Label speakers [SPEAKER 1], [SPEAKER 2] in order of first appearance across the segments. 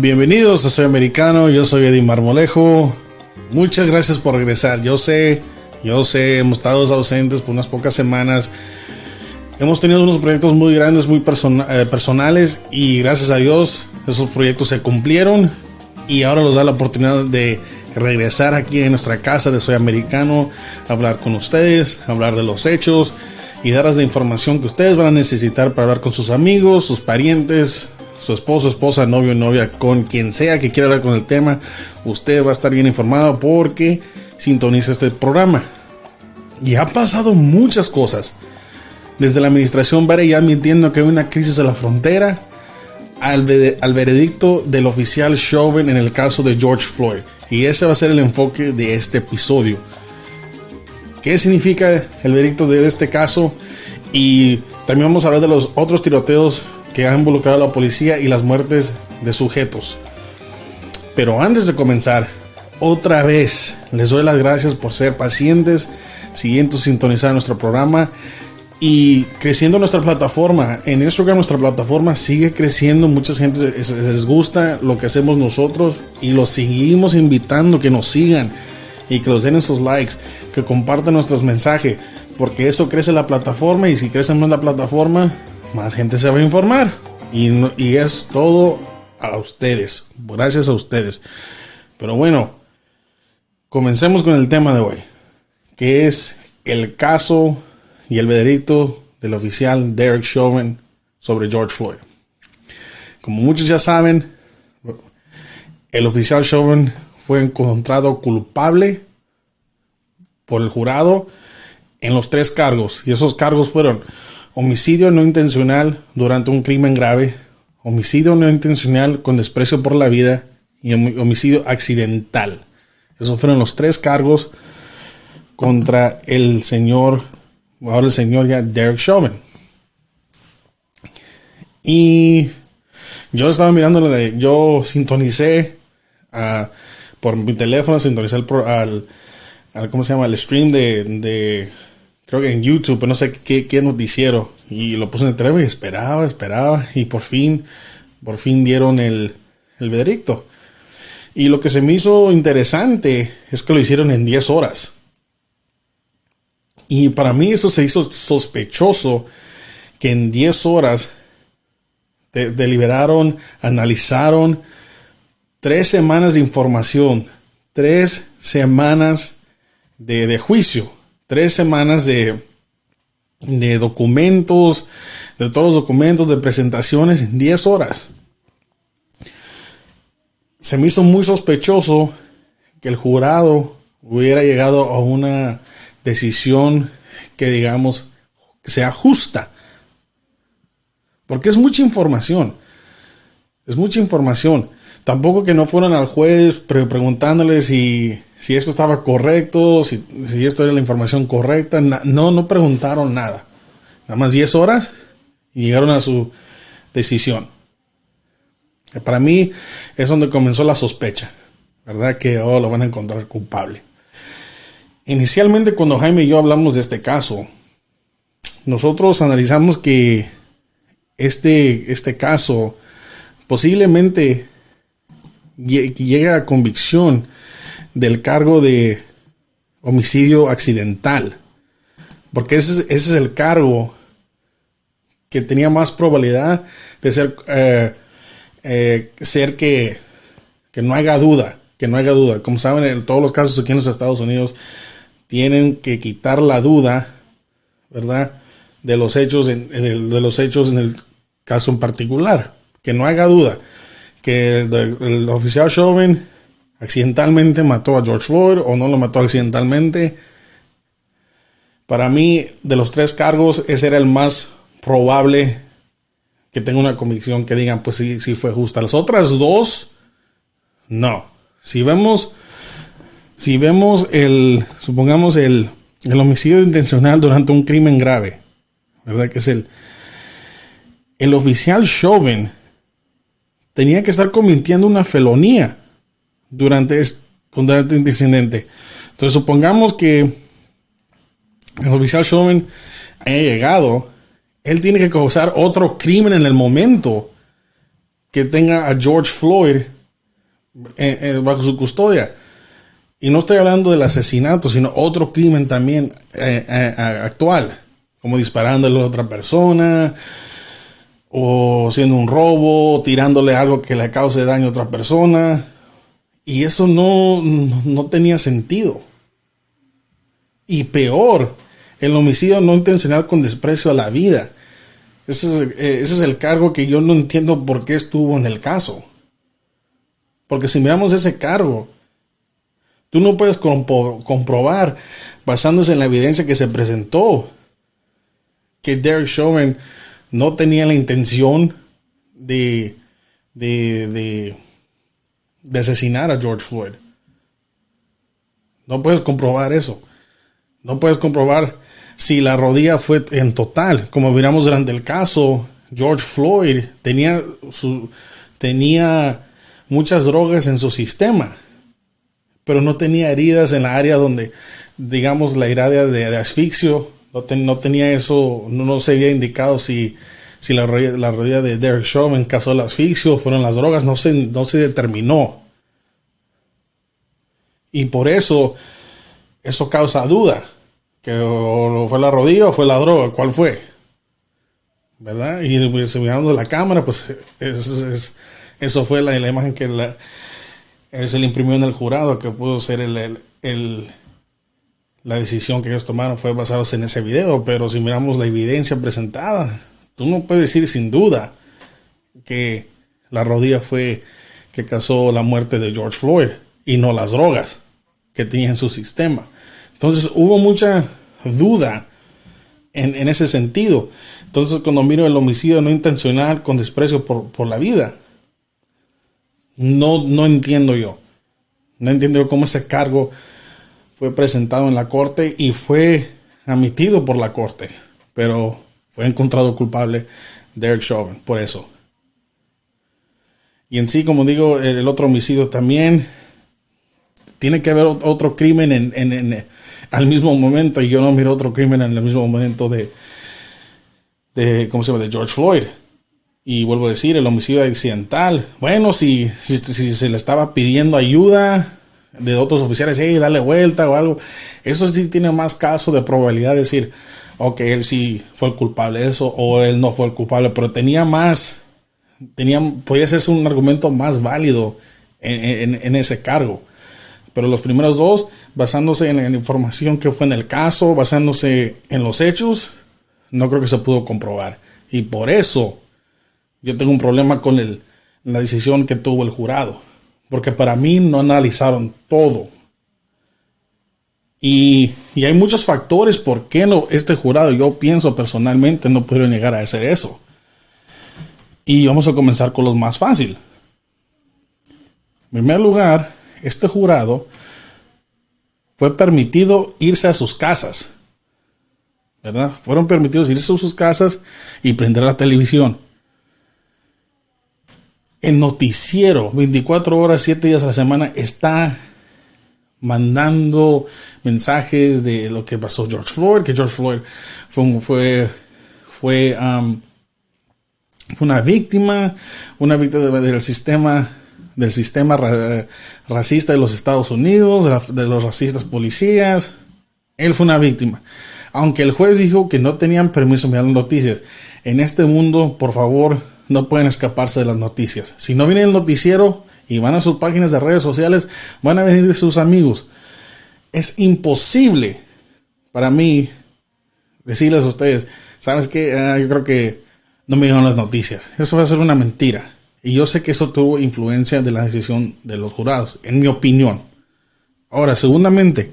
[SPEAKER 1] Bienvenidos a Soy Americano, yo soy Eddie Marmolejo. Muchas gracias por regresar. Yo sé, yo sé, hemos estado ausentes por unas pocas semanas. Hemos tenido unos proyectos muy grandes, muy eh, personales y gracias a Dios esos proyectos se cumplieron y ahora nos da la oportunidad de regresar aquí en nuestra casa de Soy Americano, hablar con ustedes, hablar de los hechos y darles la información que ustedes van a necesitar para hablar con sus amigos, sus parientes, su esposo, esposa, novio, novia, con quien sea que quiera hablar con el tema, usted va a estar bien informado porque sintoniza este programa. Y ha pasado muchas cosas. Desde la administración Biden ya admitiendo que hay una crisis en la frontera, al, al veredicto del oficial Chauvin en el caso de George Floyd. Y ese va a ser el enfoque de este episodio. ¿Qué significa el veredicto de este caso? Y también vamos a hablar de los otros tiroteos que han involucrado a la policía y las muertes de sujetos. Pero antes de comenzar, otra vez les doy las gracias por ser pacientes, siguiendo sintonizar nuestro programa y creciendo nuestra plataforma. En Instagram nuestra plataforma sigue creciendo, mucha gente les gusta lo que hacemos nosotros y los seguimos invitando que nos sigan y que nos den esos likes, que compartan nuestros mensajes, porque eso crece la plataforma y si crece más la plataforma, más gente se va a informar. Y, y es todo a ustedes, gracias a ustedes. Pero bueno, comencemos con el tema de hoy, que es el caso y el veredicto del oficial Derek Chauvin sobre George Floyd. Como muchos ya saben, el oficial Chauvin fue encontrado culpable por el jurado en los tres cargos. Y esos cargos fueron homicidio no intencional durante un crimen grave, homicidio no intencional con desprecio por la vida y homicidio accidental. Esos fueron los tres cargos contra el señor ahora el señor ya Derek Chauvin. Y yo estaba mirando, yo sintonicé uh, por mi teléfono, sintonicé al, ¿cómo se llama? El stream de, creo que en YouTube, no sé qué, qué noticiero. Y lo puse en el teléfono y esperaba, esperaba. Y por fin, por fin dieron el, el veredicto. Y lo que se me hizo interesante es que lo hicieron en 10 horas. Y para mí eso se hizo sospechoso que en 10 horas deliberaron, analizaron tres semanas de información, tres semanas de, juicio, tres semanas de, de documentos, de todos los documentos, de presentaciones en 10 horas. Se me hizo muy sospechoso que el jurado hubiera llegado a una decisión que digamos sea justa. Porque es mucha información. Es mucha información. Tampoco que no fueron al juez preguntándole si, si, esto estaba correcto, si, si, esto era la información correcta. no, no preguntaron nada. Nada más 10 horas y llegaron a su decisión. Para mí es donde comenzó la sospecha. ¿Verdad? Que oh, lo van a encontrar culpable. Inicialmente cuando Jaime y yo hablamos de este caso, nosotros analizamos que este, este caso posiblemente llegue a convicción del cargo de homicidio accidental. Porque ese, es el cargo que tenía más probabilidad de ser, eh, eh, ser que, que no haya duda, que no haya duda. Como saben, en todos los casos aquí en los Estados Unidos, tienen que quitar la duda, ¿verdad? De los hechos en, de los hechos en el caso en particular. Que no haga duda que el, oficial Chauvin accidentalmente mató a George Floyd o no lo mató accidentalmente. Para mí, de los tres cargos, ese era el más probable que tenga una convicción que digan, pues sí, sí fue justa. Las otras dos, no. Si vemos si vemos el, supongamos el, el homicidio intencional durante un crimen grave, ¿verdad? Que es el, el oficial Chauvin tenía que estar cometiendo una felonía durante, este, durante incidente. Entonces, supongamos que el oficial Chauvin haya llegado, él tiene que causar otro crimen en el momento que tenga a George Floyd bajo su custodia. Y no estoy hablando del asesinato, sino otro crimen también eh, eh, actual, como disparándole a otra persona, o haciendo un robo, tirándole algo que le cause daño a otra persona. Y eso no, no tenía sentido. Y peor, el homicidio no intencional con desprecio a la vida. Ese es, eh, ese es el cargo que yo no entiendo por qué estuvo en el caso. Porque si miramos ese cargo, Tú no puedes comprobar, basándose en la evidencia que se presentó, que Derek Chauvin no tenía la intención de, de, de, asesinar a George Floyd. No puedes comprobar eso. No puedes comprobar si la rodilla fue en total. Como miramos durante el caso, George Floyd tenía, tenía muchas drogas en su sistema pero no tenía heridas en la área donde, digamos, la herida de, asfixio, no, tenía eso, no, se había indicado si, si la, rodilla, de Derek Chauvin causó el asfixio, fueron las drogas, no se, no se determinó. Y por eso, eso causa duda, que o fue la rodilla o fue la droga, ¿cuál fue? ¿Verdad? Y pues, mirando la cámara, pues eso fue la, la imagen que la, él se le imprimió en el jurado que pudo ser el, la decisión que ellos tomaron fue basada en ese video, pero si miramos la evidencia presentada, tú no puedes decir sin duda que la rodilla fue que causó la muerte de George Floyd y no las drogas que tenía en su sistema. Entonces hubo mucha duda en, en ese sentido. Entonces cuando miro el homicidio no intencional con desprecio por, por la vida, no, no entiendo yo. No entiendo yo cómo ese cargo fue presentado en la corte y fue admitido por la corte. Pero fue encontrado culpable Derek Chauvin por eso. Y en sí, como digo, el, otro homicidio también tiene que haber otro crimen en, en, al mismo momento. Y yo no miro otro crimen en el mismo momento de, de ¿cómo se llama? De George Floyd. Y vuelvo a decir, el homicidio accidental. Bueno, si, si, se le estaba pidiendo ayuda de otros oficiales, hey, dale vuelta o algo, eso sí tiene más caso de probabilidad de decir, ok, él sí fue el culpable de eso o él no fue el culpable, pero tenía más, tenía, podía ser un argumento más válido en, ese cargo. Pero los primeros dos, basándose en la información que fue en el caso, basándose en los hechos, no creo que se pudo comprobar. Y por eso yo tengo un problema con el, la decisión que tuvo el jurado, porque para mí no analizaron todo. Y, hay muchos factores por qué no, este jurado, yo pienso personalmente, no pudieron llegar a hacer eso. Y vamos a comenzar con los más fácil. En primer lugar, este jurado fue permitido irse a sus casas. ¿Verdad? Fueron permitidos irse a sus casas y prender la televisión el noticiero 24 horas, 7 días a la semana está mandando mensajes de lo que pasó George Floyd, que George Floyd fue, fue, fue, um, fue una víctima, una víctima del sistema del sistema racista de los Estados Unidos, de, los racistas policías. Él fue una víctima. Aunque el juez dijo que no tenían permiso de mirar las noticias. En este mundo, por favor, no pueden escaparse de las noticias. Si no viene el noticiero y van a sus páginas de redes sociales, van a venir de sus amigos. Es imposible para mí decirles a ustedes, ¿sabes qué? Ah, yo creo que no me llegan las noticias. Eso va a ser una mentira. Y yo sé que eso tuvo influencia de la decisión de los jurados, en mi opinión. Ahora, segundamente,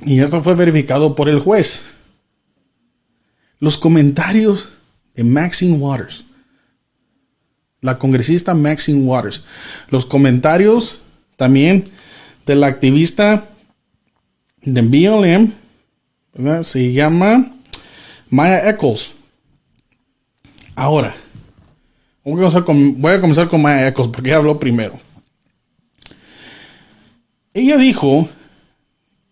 [SPEAKER 1] y esto fue verificado por el juez, los comentarios Maxine Waters. La congresista Maxine Waters. Los comentarios también de la activista de BLM, se llama Maya Eccles. Ahora, voy a, comenzar con, Maya Eccles porque ella habló primero. Ella dijo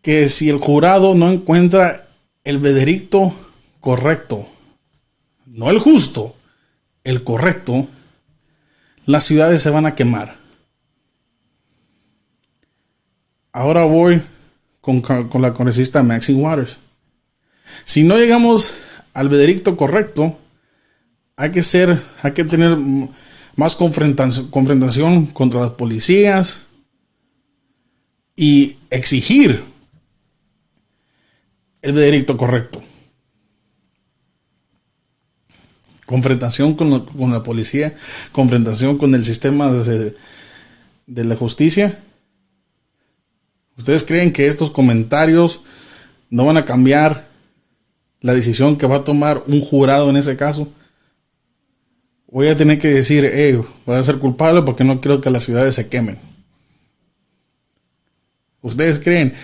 [SPEAKER 1] que si el jurado no encuentra el veredicto correcto no el justo, el correcto, las ciudades se van a quemar. Ahora voy con, la congresista Maxine Waters. Si no llegamos al veredicto correcto, hay que ser, hay que tener más confrontación, confrontación contra las policías y exigir el veredicto correcto. Confrontación con, la policía, confrontación con el sistema de, la justicia. ¿Ustedes creen que estos comentarios no van a cambiar la decisión que va a tomar un jurado en ese caso? Voy a tener que decir, eh, voy a ser culpable porque no quiero que las ciudades se quemen. ¿Ustedes creen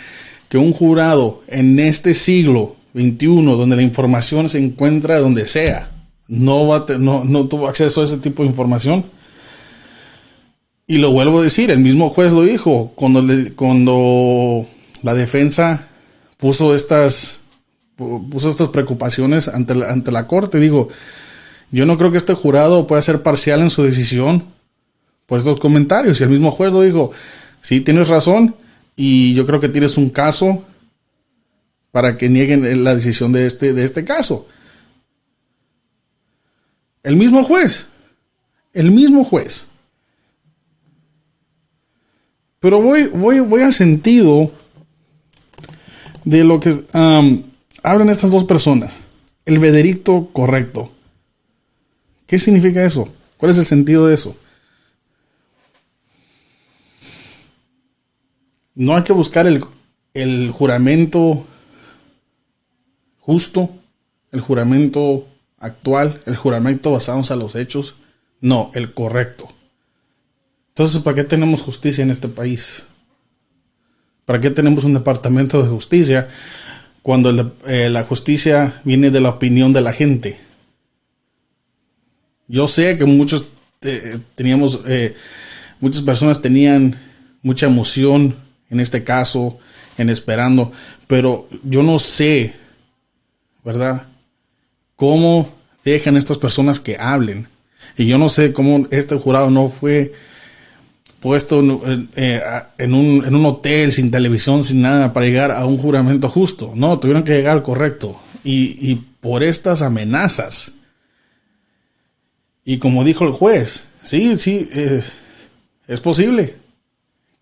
[SPEAKER 1] que un jurado en este siglo XXI, donde la información se encuentra donde sea, no, va no, no tuvo acceso a ese tipo de información. Y lo vuelvo a decir, el mismo juez lo dijo cuando, cuando la defensa puso estas, puso estas preocupaciones ante la, ante la corte. Digo, yo no creo que este jurado pueda ser parcial en su decisión por estos comentarios. Y el mismo juez lo dijo, sí, tienes razón y yo creo que tienes un caso para que nieguen la decisión de este, de este caso. El mismo juez. El mismo juez. Pero voy, voy, voy al sentido de lo que hablan estas dos personas. El veredicto correcto. ¿Qué significa eso? ¿Cuál es el sentido de eso? No hay que buscar el, el juramento justo, el juramento actual, el juramento basado en los hechos, no, el correcto. Entonces, ¿para qué tenemos justicia en este país? ¿Para qué tenemos un departamento de justicia cuando eh, la justicia viene de la opinión de la gente? Yo sé que muchos eh, teníamos, eh, muchas personas tenían mucha emoción en este caso, en esperando, pero yo no sé, ¿verdad? Cómo dejan estas personas que hablen. Y yo no sé cómo este jurado no fue puesto en, eh, un, hotel sin televisión, sin nada, para llegar a un juramento justo. No, tuvieron que llegar al correcto. Y, por estas amenazas. Y como dijo el juez, sí, sí, es, posible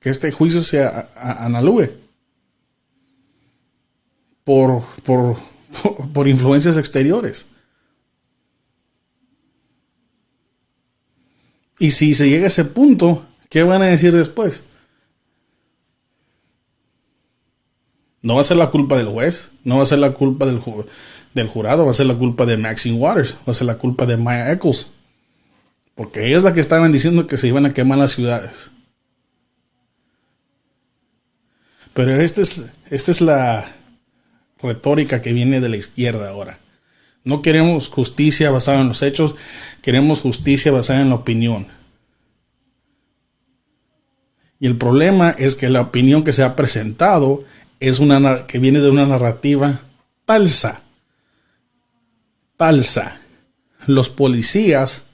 [SPEAKER 1] que este juicio se analúe por, por, por influencias exteriores. Y si se llega a ese punto, ¿qué van a decir después? No va a ser la culpa del juez, no va a ser la culpa del, del jurado, va a ser la culpa de Maxine Waters, va a ser la culpa de Maya Eccles. Porque ella es la que estaban diciendo que se iban a quemar las ciudades. Pero esta es, esta es la retórica que viene de la izquierda ahora. No queremos justicia basada en los hechos, queremos justicia basada en la opinión. Y el problema es que la opinión que se ha presentado es una que viene de una narrativa falsa. Falsa. Los policías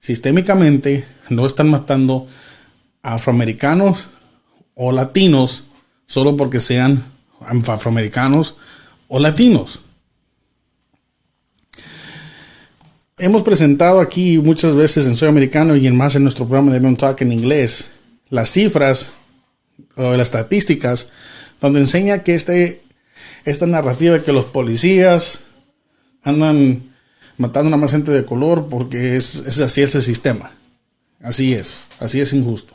[SPEAKER 1] sistémicamente no están matando a afroamericanos o latinos solo porque sean afroamericanos o latinos. hemos presentado aquí muchas veces en Soy Americano y en más en nuestro programa de Men Talk en inglés las cifras o las estadísticas donde enseña que este, esta narrativa que los policías andan matando a más gente de color porque es, es así es el sistema. Así es, así es injusto.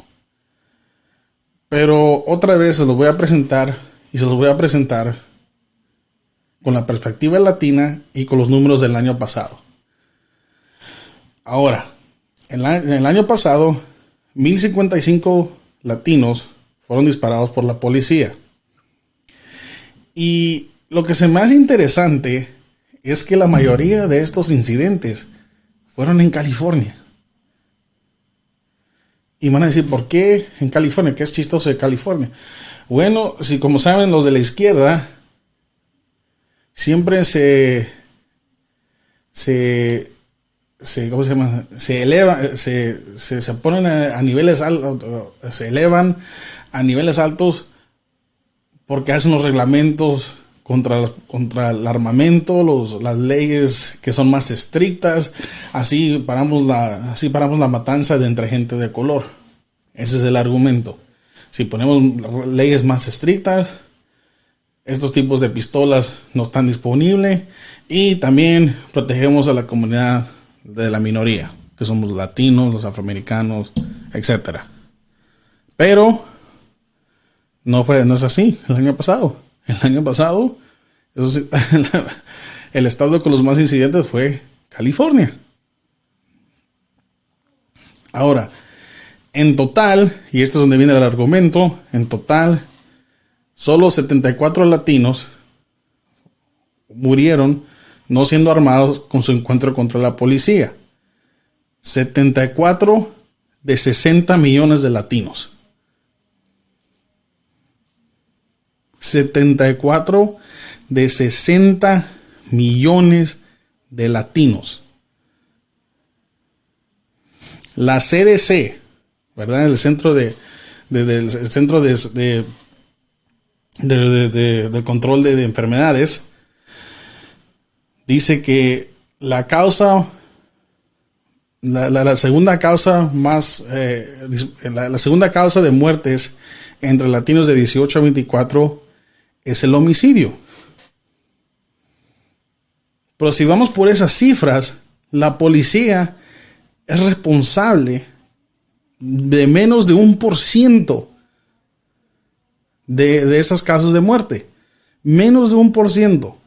[SPEAKER 1] Pero otra vez se los voy a presentar y se los voy a presentar con la perspectiva latina y con los números del año pasado. Ahora, en, el año pasado, 1055 latinos fueron disparados por la policía. Y lo que se me hace interesante es que la mayoría de estos incidentes fueron en California. Y van a decir, ¿por qué en California? ¿Qué es chistoso de California? Bueno, si como saben los de la izquierda, siempre se, se se, ¿cómo se llama? Se elevan, se, se, se ponen a, niveles altos, se elevan a niveles altos porque hacen los reglamentos contra, contra el armamento, los, las leyes que son más estrictas, así paramos la, así paramos la matanza de entre gente de color. Ese es el argumento. Si ponemos leyes más estrictas, estos tipos de pistolas no están disponibles y también protegemos a la comunidad de la minoría, que somos latinos, los afroamericanos, etc. Pero no fue, no es así el año pasado. El año pasado, el estado con los más incidentes fue California. Ahora, en total, y esto es donde viene el argumento, en total, solo 74 latinos murieron no siendo armados con su encuentro contra la policía. 74 de 60 millones de latinos. 74 de 60 millones de latinos. La CDC, ¿verdad? El centro de, del centro de, de, control de enfermedades dice que la causa, la, segunda causa más, eh, la, segunda causa de muertes entre latinos de 18 a 24 es el homicidio. Pero si vamos por esas cifras, la policía es responsable de menos de un por ciento de, de esas causas de muerte. Menos de un por ciento.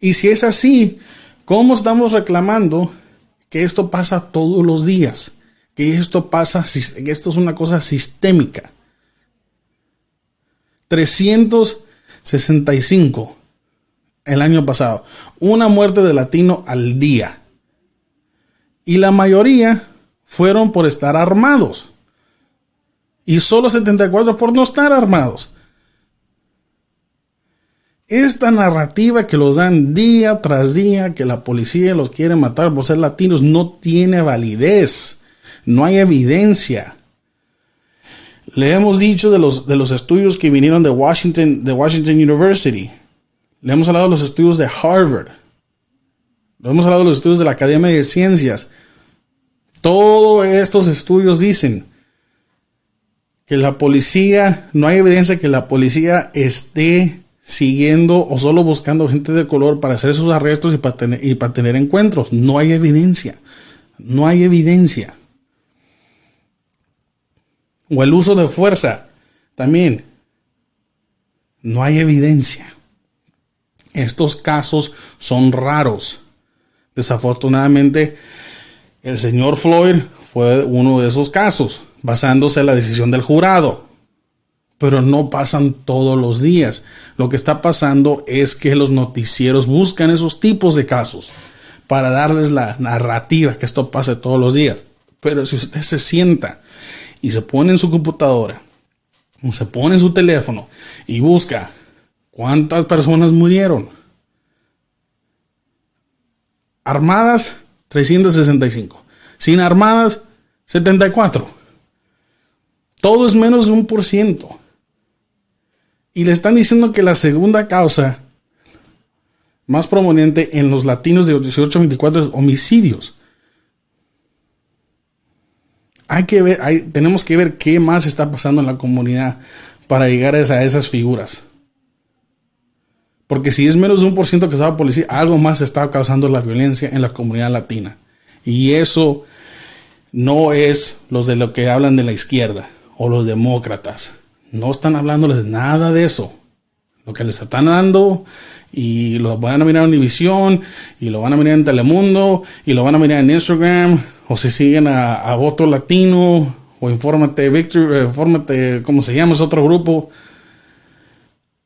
[SPEAKER 1] Y si es así, ¿cómo estamos reclamando que esto pasa todos los días? Que esto pasa, que esto es una cosa sistémica. 365 el año pasado. Una muerte de latino al día. Y la mayoría fueron por estar armados. Y solo 74 por no estar armados. Esta narrativa que los dan día tras día, que la policía los quiere matar por ser latinos, no tiene validez. No hay evidencia. Le hemos dicho de los, de los estudios que vinieron de Washington, de Washington University. Le hemos hablado de los estudios de Harvard. Le hemos hablado de los estudios de la Academia de Ciencias. Todos estos estudios dicen que la policía, no hay evidencia que la policía esté siguiendo o solo buscando gente de color para hacer sus arrestos y para tener, y para tener encuentros. No hay evidencia. No hay evidencia. O el uso de fuerza. También. No hay evidencia. Estos casos son raros. Desafortunadamente, el señor Floyd fue uno de esos casos, basándose en la decisión del jurado pero no pasan todos los días. Lo que está pasando es que los noticieros buscan esos tipos de casos para darles la narrativa que esto pase todos los días. Pero si usted se sienta y se pone en su computadora, o se pone en su teléfono y busca cuántas personas murieron, armadas 365, sin armadas 74. Todo es menos de un por ciento. Y le están diciendo que la segunda causa más prominente en los latinos de 18 a 24 es homicidios. Hay que ver, tenemos que ver qué más está pasando en la comunidad para llegar a, esas figuras. Porque si es menos de un por ciento que sabe policía, algo más está causando la violencia en la comunidad latina. Y eso no es los de lo que hablan de la izquierda o los demócratas no están hablándoles nada de eso. Lo que les están dando y lo van a mirar en Univisión y lo van a mirar en Telemundo y lo van a mirar en Instagram o si siguen a, otro latino o infórmate Victor, eh, infórmate, ¿cómo se llama? Es otro grupo.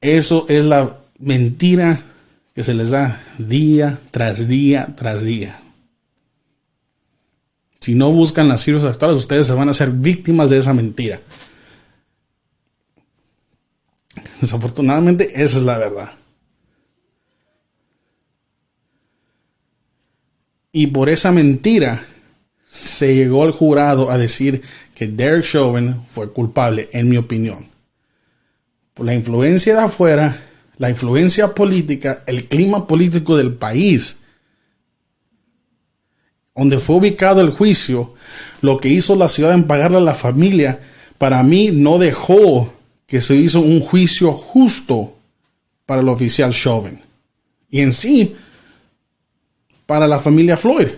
[SPEAKER 1] Eso es la mentira que se les da día tras día tras día. Si no buscan las cifras actuales, ustedes se van a ser víctimas de esa mentira. Desafortunadamente, esa es la verdad. Y por esa mentira se llegó al jurado a decir que Derek Chauvin fue culpable, en mi opinión. Por la influencia de afuera, la influencia política, el clima político del país, donde fue ubicado el juicio, lo que hizo la ciudad en pagarle a la familia, para mí no dejó que se hizo un juicio justo para el oficial Chauvin. Y en sí, para la familia Floyd.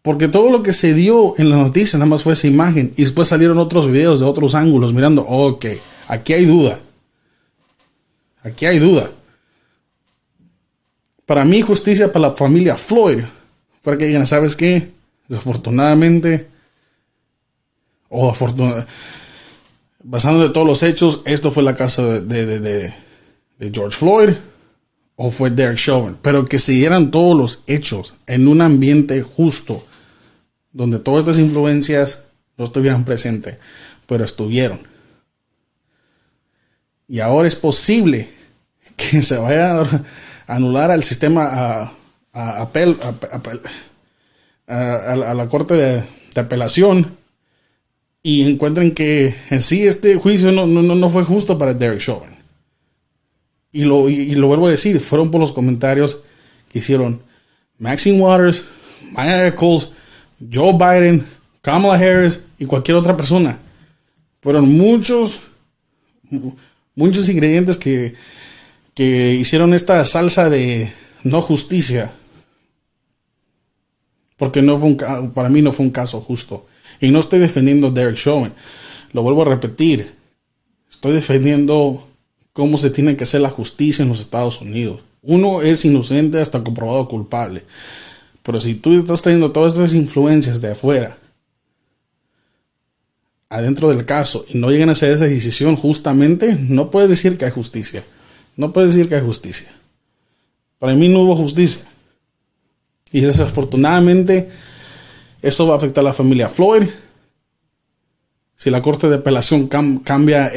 [SPEAKER 1] Porque todo lo que se dio en la noticia nada más fue esa imagen. Y después salieron otros videos de otros ángulos mirando, ok, aquí hay duda. Aquí hay duda. Para mí, justicia para la familia Floyd. Para que digan, ¿sabes qué? Desafortunadamente, o afortunadamente, basando de todos los hechos, esto fue la casa de, de George Floyd o fue Derek Chauvin, pero que siguieran todos los hechos en un ambiente justo, donde todas estas influencias no estuvieran presentes, pero estuvieron. Y ahora es posible que se vaya anular al sistema a, a, apel, a, la corte de, apelación y encuentren que en sí este juicio no, no, no fue justo para Derek Chauvin y lo, y, lo vuelvo a decir, fueron por los comentarios que hicieron Maxine Waters, Maya Eccles, Joe Biden, Kamala Harris y cualquier otra persona. Fueron muchos, muchos ingredientes que, que hicieron esta salsa de no justicia. Porque no fue un, para mí no fue un caso justo. Y no estoy defendiendo a Derek Chauvin. Lo vuelvo a repetir. Estoy defendiendo cómo se tiene que hacer la justicia en los Estados Unidos. Uno es inocente hasta comprobado culpable. Pero si tú estás trayendo todas estas influencias de afuera adentro del caso y no llegan a hacer esa decisión justamente, no puedes decir que hay justicia. No puedes decir que hay justicia. Para mí no hubo justicia. Y desafortunadamente eso va a afectar a la familia Floyd. Si la Corte de Apelación cambia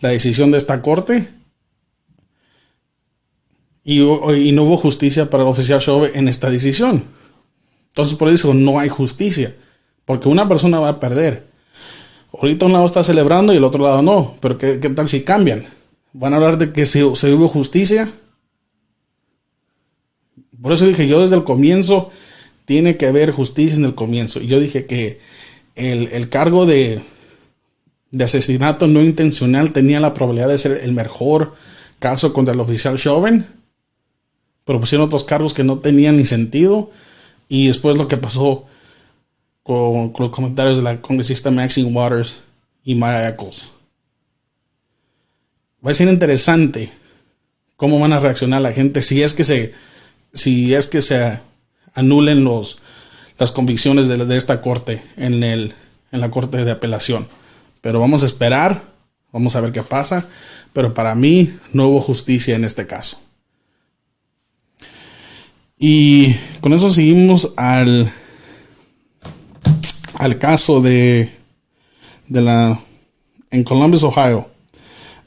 [SPEAKER 1] la decisión de esta corte. Y, no hubo justicia para el oficial Chauve en esta decisión. Entonces por eso no hay justicia. Porque una persona va a perder. Ahorita un lado está celebrando y el otro lado no. Pero ¿qué, tal si cambian? ¿Van a hablar de que se, hubo justicia? Por eso dije yo desde el comienzo, tiene que haber justicia en el comienzo. Y yo dije que el, el cargo de, de asesinato no intencional tenía la probabilidad de ser el mejor caso contra el oficial Chauvin. Pero pusieron otros cargos que no tenían ni sentido. Y después lo que pasó con, los comentarios de la congresista Maxine Waters y Maya Eccles. Va a ser interesante cómo van a reaccionar la gente si es que se, si es que se anulen los, las convicciones de, de esta corte en, el, en la corte de apelación. Pero vamos a esperar, vamos a ver qué pasa. Pero para mí no hubo justicia en este caso. Y con eso seguimos al, al caso de, de la en Columbus, Ohio.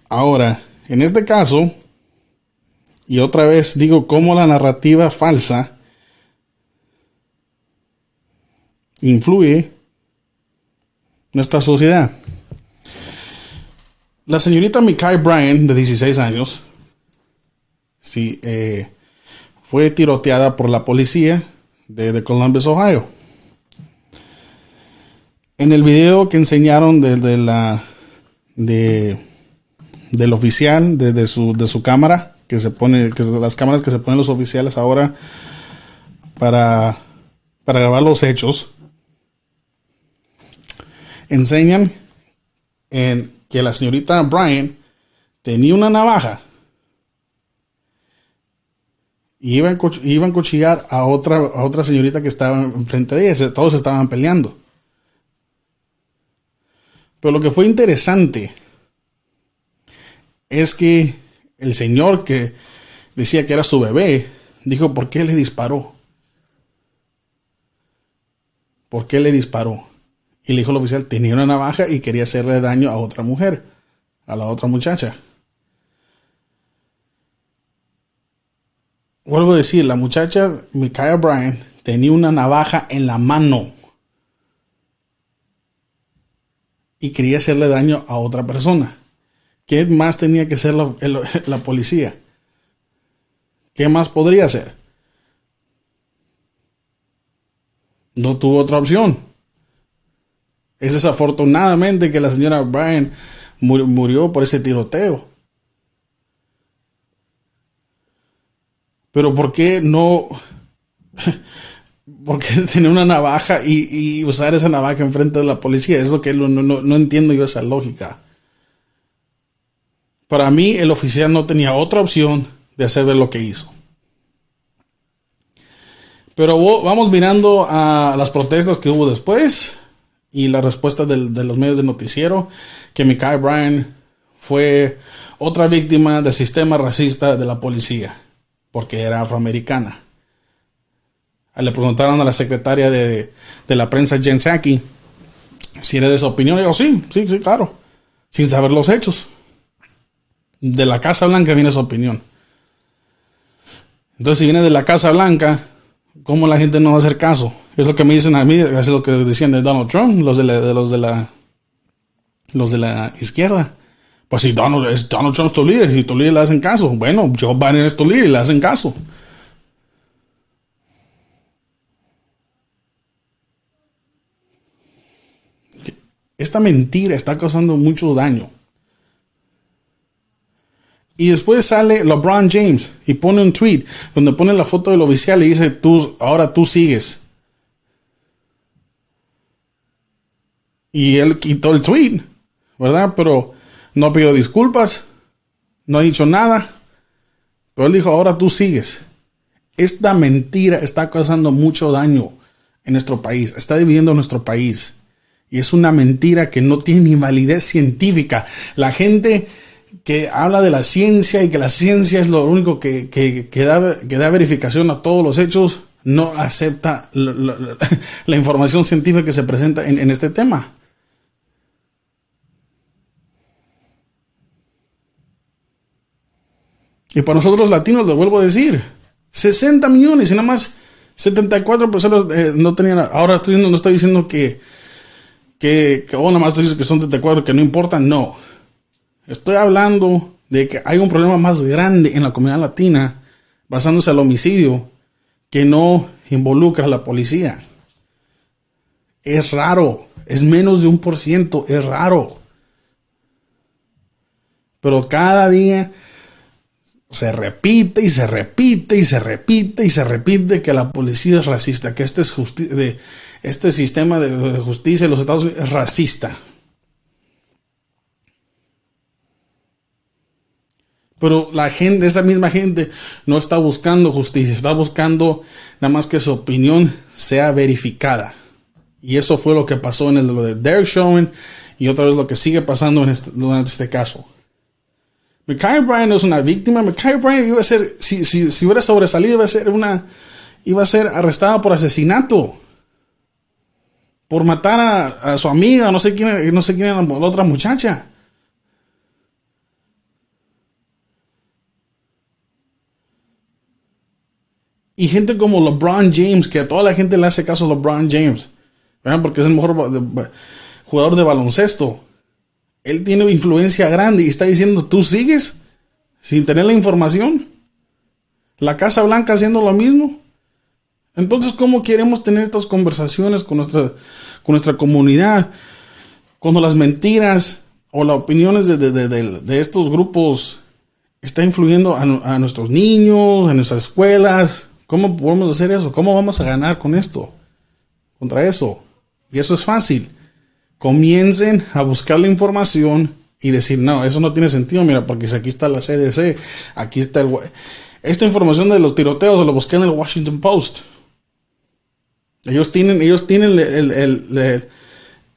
[SPEAKER 1] Ahora, en este caso, y otra vez digo cómo la narrativa falsa influye nuestra sociedad. La señorita Mikai Bryan, de 16 años, sí, eh, fue tiroteada por la policía de, Columbus, Ohio. En el video que enseñaron de, la de, del oficial, de, su, de su cámara, que se pone, que las cámaras que se ponen los oficiales ahora para, para grabar los hechos, enseñan en que la señorita Brian tenía una navaja y iba a, iba cuchillar a otra, a otra señorita que estaba enfrente de ella. Todos estaban peleando. Pero lo que fue interesante es que el señor que decía que era su bebé dijo, ¿por qué le disparó? ¿Por qué le disparó? Y le dijo al oficial, tenía una navaja y quería hacerle daño a otra mujer, a la otra muchacha. vuelvo a decir, la muchacha Micaiah Bryan tenía una navaja en la mano y quería hacerle daño a otra persona. ¿Qué más tenía que hacer la, policía? ¿Qué más podría hacer? No tuvo otra opción. Es desafortunadamente que la señora Bryan murió por ese tiroteo. Pero ¿por qué no? ¿Por qué tener una navaja y, usar esa navaja enfrente de la policía? Es lo que no, no entiendo yo esa lógica. Para mí el oficial no tenía otra opción de hacer de lo que hizo. Pero vamos mirando a las protestas que hubo después y la respuesta de los medios de noticiero que Mikai Bryan fue otra víctima del sistema racista de la policía porque era afroamericana. Le preguntaron a la secretaria de, la prensa Jen Psaki si era de esa opinión. Y dijo, sí, sí, sí, claro. Sin saber los hechos. De la Casa Blanca viene esa opinión. Entonces, si viene de la Casa Blanca, ¿cómo la gente no va a hacer caso? Es lo que me dicen a mí, es lo que decían de Donald Trump, los de, los de la los de la izquierda. Pues si Donald, Donald Trump es tu líder, si tu líder le hacen caso, bueno, Joe Biden es tu líder y le hacen caso. Esta mentira está causando mucho daño. Y después sale LeBron James y pone un tweet donde pone la foto del oficial y dice, tú, ahora tú sigues. Y él quitó el tweet, ¿verdad? Pero no pidió disculpas, no ha dicho nada. Pero él dijo, ahora tú sigues. Esta mentira está causando mucho daño en nuestro país, está dividiendo nuestro país. Y es una mentira que no tiene ni validez científica. La gente que habla de la ciencia y que la ciencia es lo único que, da, verificación a todos los hechos, no acepta la, información científica que se presenta en este tema. Y para nosotros latinos, lo vuelvo a decir, 60 millones y nada más 74 personas eh, no tenían. Ahora estoy no estoy diciendo que, que, que oh, nada más estoy que son 74 que no importan, no. Estoy hablando de que hay un problema más grande en la comunidad latina basándose al homicidio que no involucra a la policía. Es raro, es menos de un por ciento, es raro. Pero cada día se repite y se repite y se repite y se repite que la policía es racista, que este, es de, este sistema de, justicia en los Estados Unidos es racista. Pero la gente, esa misma gente, no está buscando justicia, está buscando nada más que su opinión sea verificada. Y eso fue lo que pasó en el, lo de Derek Chauvin y otra vez lo que sigue pasando este, durante este caso. Mikai Bryan no es una víctima. Mikai Bryan iba a ser, si, si, si, hubiera sobresalido, iba a ser una, iba a ser arrestada por asesinato. Por matar a, su amiga, no sé quién, no sé quién era la otra muchacha. Y gente como LeBron James, que a toda la gente le hace caso a LeBron James, porque es el mejor jugador de baloncesto. Él tiene influencia grande y está diciendo, tú sigues sin tener la información. La Casa Blanca haciendo lo mismo. Entonces, ¿cómo queremos tener estas conversaciones con nuestra, con nuestra comunidad? Cuando las mentiras o las opiniones de, estos grupos está influyendo a, a, nuestros niños, a nuestras escuelas. ¿Cómo podemos hacer eso? ¿Cómo vamos a ganar con esto? Contra eso. Y eso es fácil comiencen a buscar la información y decir, no, eso no tiene sentido, mira, porque si aquí está la CDC, aquí está el... Esta información de los tiroteos lo busqué en el Washington Post. Ellos tienen, ellos tienen el, el, el,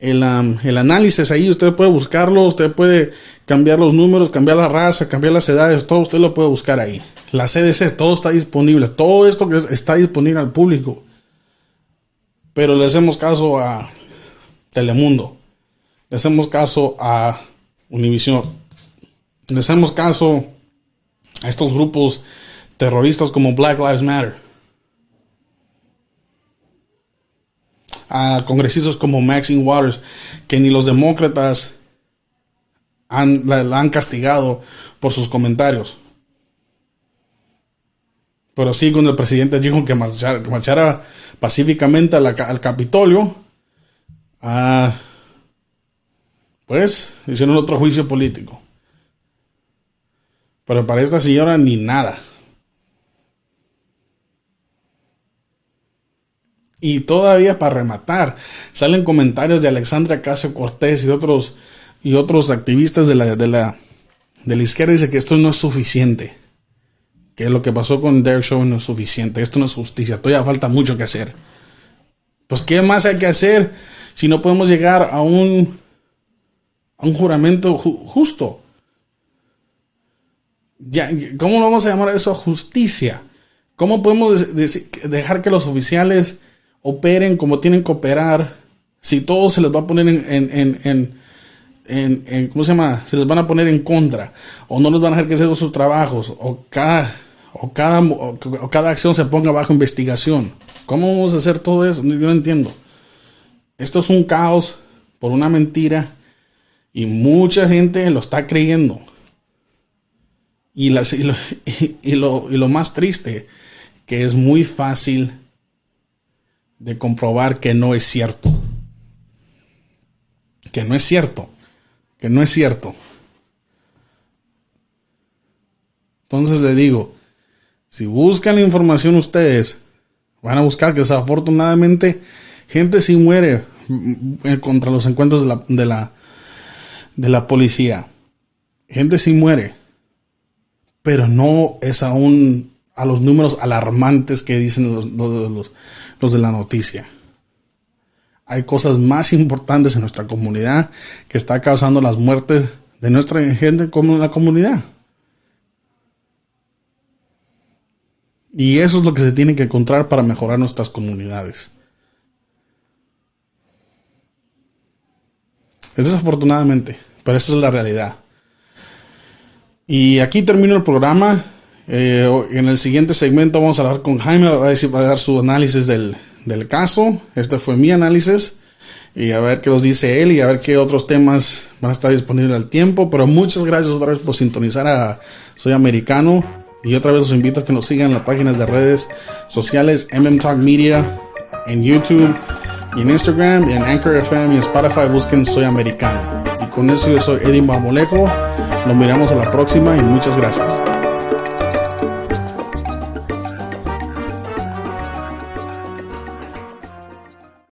[SPEAKER 1] um, el, análisis ahí, usted puede buscarlo, usted puede cambiar los números, cambiar la raza, cambiar las edades, todo usted lo puede buscar ahí. La CDC, todo está disponible, todo esto está disponible al público. Pero le hacemos caso a Telemundo. Le hacemos caso a Univision. Le hacemos caso a estos grupos terroristas como Black Lives Matter, a congresistas como Maxine Waters, que ni los demócratas han, la, han castigado por sus comentarios. Pero sí, cuando el presidente dijo que marchara, pacíficamente al Capitolio, ah, pues hicieron otro juicio político. Pero para esta señora ni nada. Y todavía para rematar, salen comentarios de Alexandra Casio Cortés y otros, y otros activistas de la, de, la, de la izquierda. Dice que esto no es suficiente. Que lo que pasó con Derek Chauvin no es suficiente. Esto no es justicia. Todavía falta mucho que hacer. Pues, ¿qué más hay que hacer si no podemos llegar a un, a un juramento justo? Ya, ¿Cómo vamos a llamar eso justicia? ¿Cómo podemos dejar que los oficiales operen como tienen que operar, si todo se les va a poner en, en, ¿cómo se llama? Se les van a poner en contra, o no les van a dejar que hagan sus trabajos, o cada, o cada, cada acción se ponga bajo investigación. ¿Cómo vamos a hacer todo eso? Yo no entiendo. Esto es un caos por una mentira y mucha gente lo está creyendo. Y, lo, y, lo, y lo más triste, que es muy fácil de comprobar que no es cierto. Que no es cierto. Que no es cierto. Entonces le digo, si buscan la información ustedes, van a buscar que desafortunadamente gente sí muere contra los encuentros de la, de la, de la policía. Gente sí muere. Pero no es aún a los números alarmantes que dicen los, los, de la noticia. Hay cosas más importantes en nuestra comunidad que está causando las muertes de nuestra gente como la comunidad. Y eso es lo que se tiene que encontrar para mejorar nuestras comunidades. Es desafortunadamente, pero esa es la realidad. Y aquí termino el programa. Eh, en el siguiente segmento vamos a hablar con Jaime, va a, dar su análisis del, del caso. Este fue mi análisis. Y a ver qué nos dice él y a ver qué otros temas van a estar disponibles al tiempo. Pero muchas gracias otra vez por sintonizar a Soy Americano. Y otra vez los invito a que nos sigan en las páginas de redes sociales MM Talk Media, en YouTube, y en Instagram, y en Anchor FM y en Spotify. Busquen Soy Americano. Y con eso yo soy Eddie Marmolejo. Nos miramos a la próxima y muchas gracias.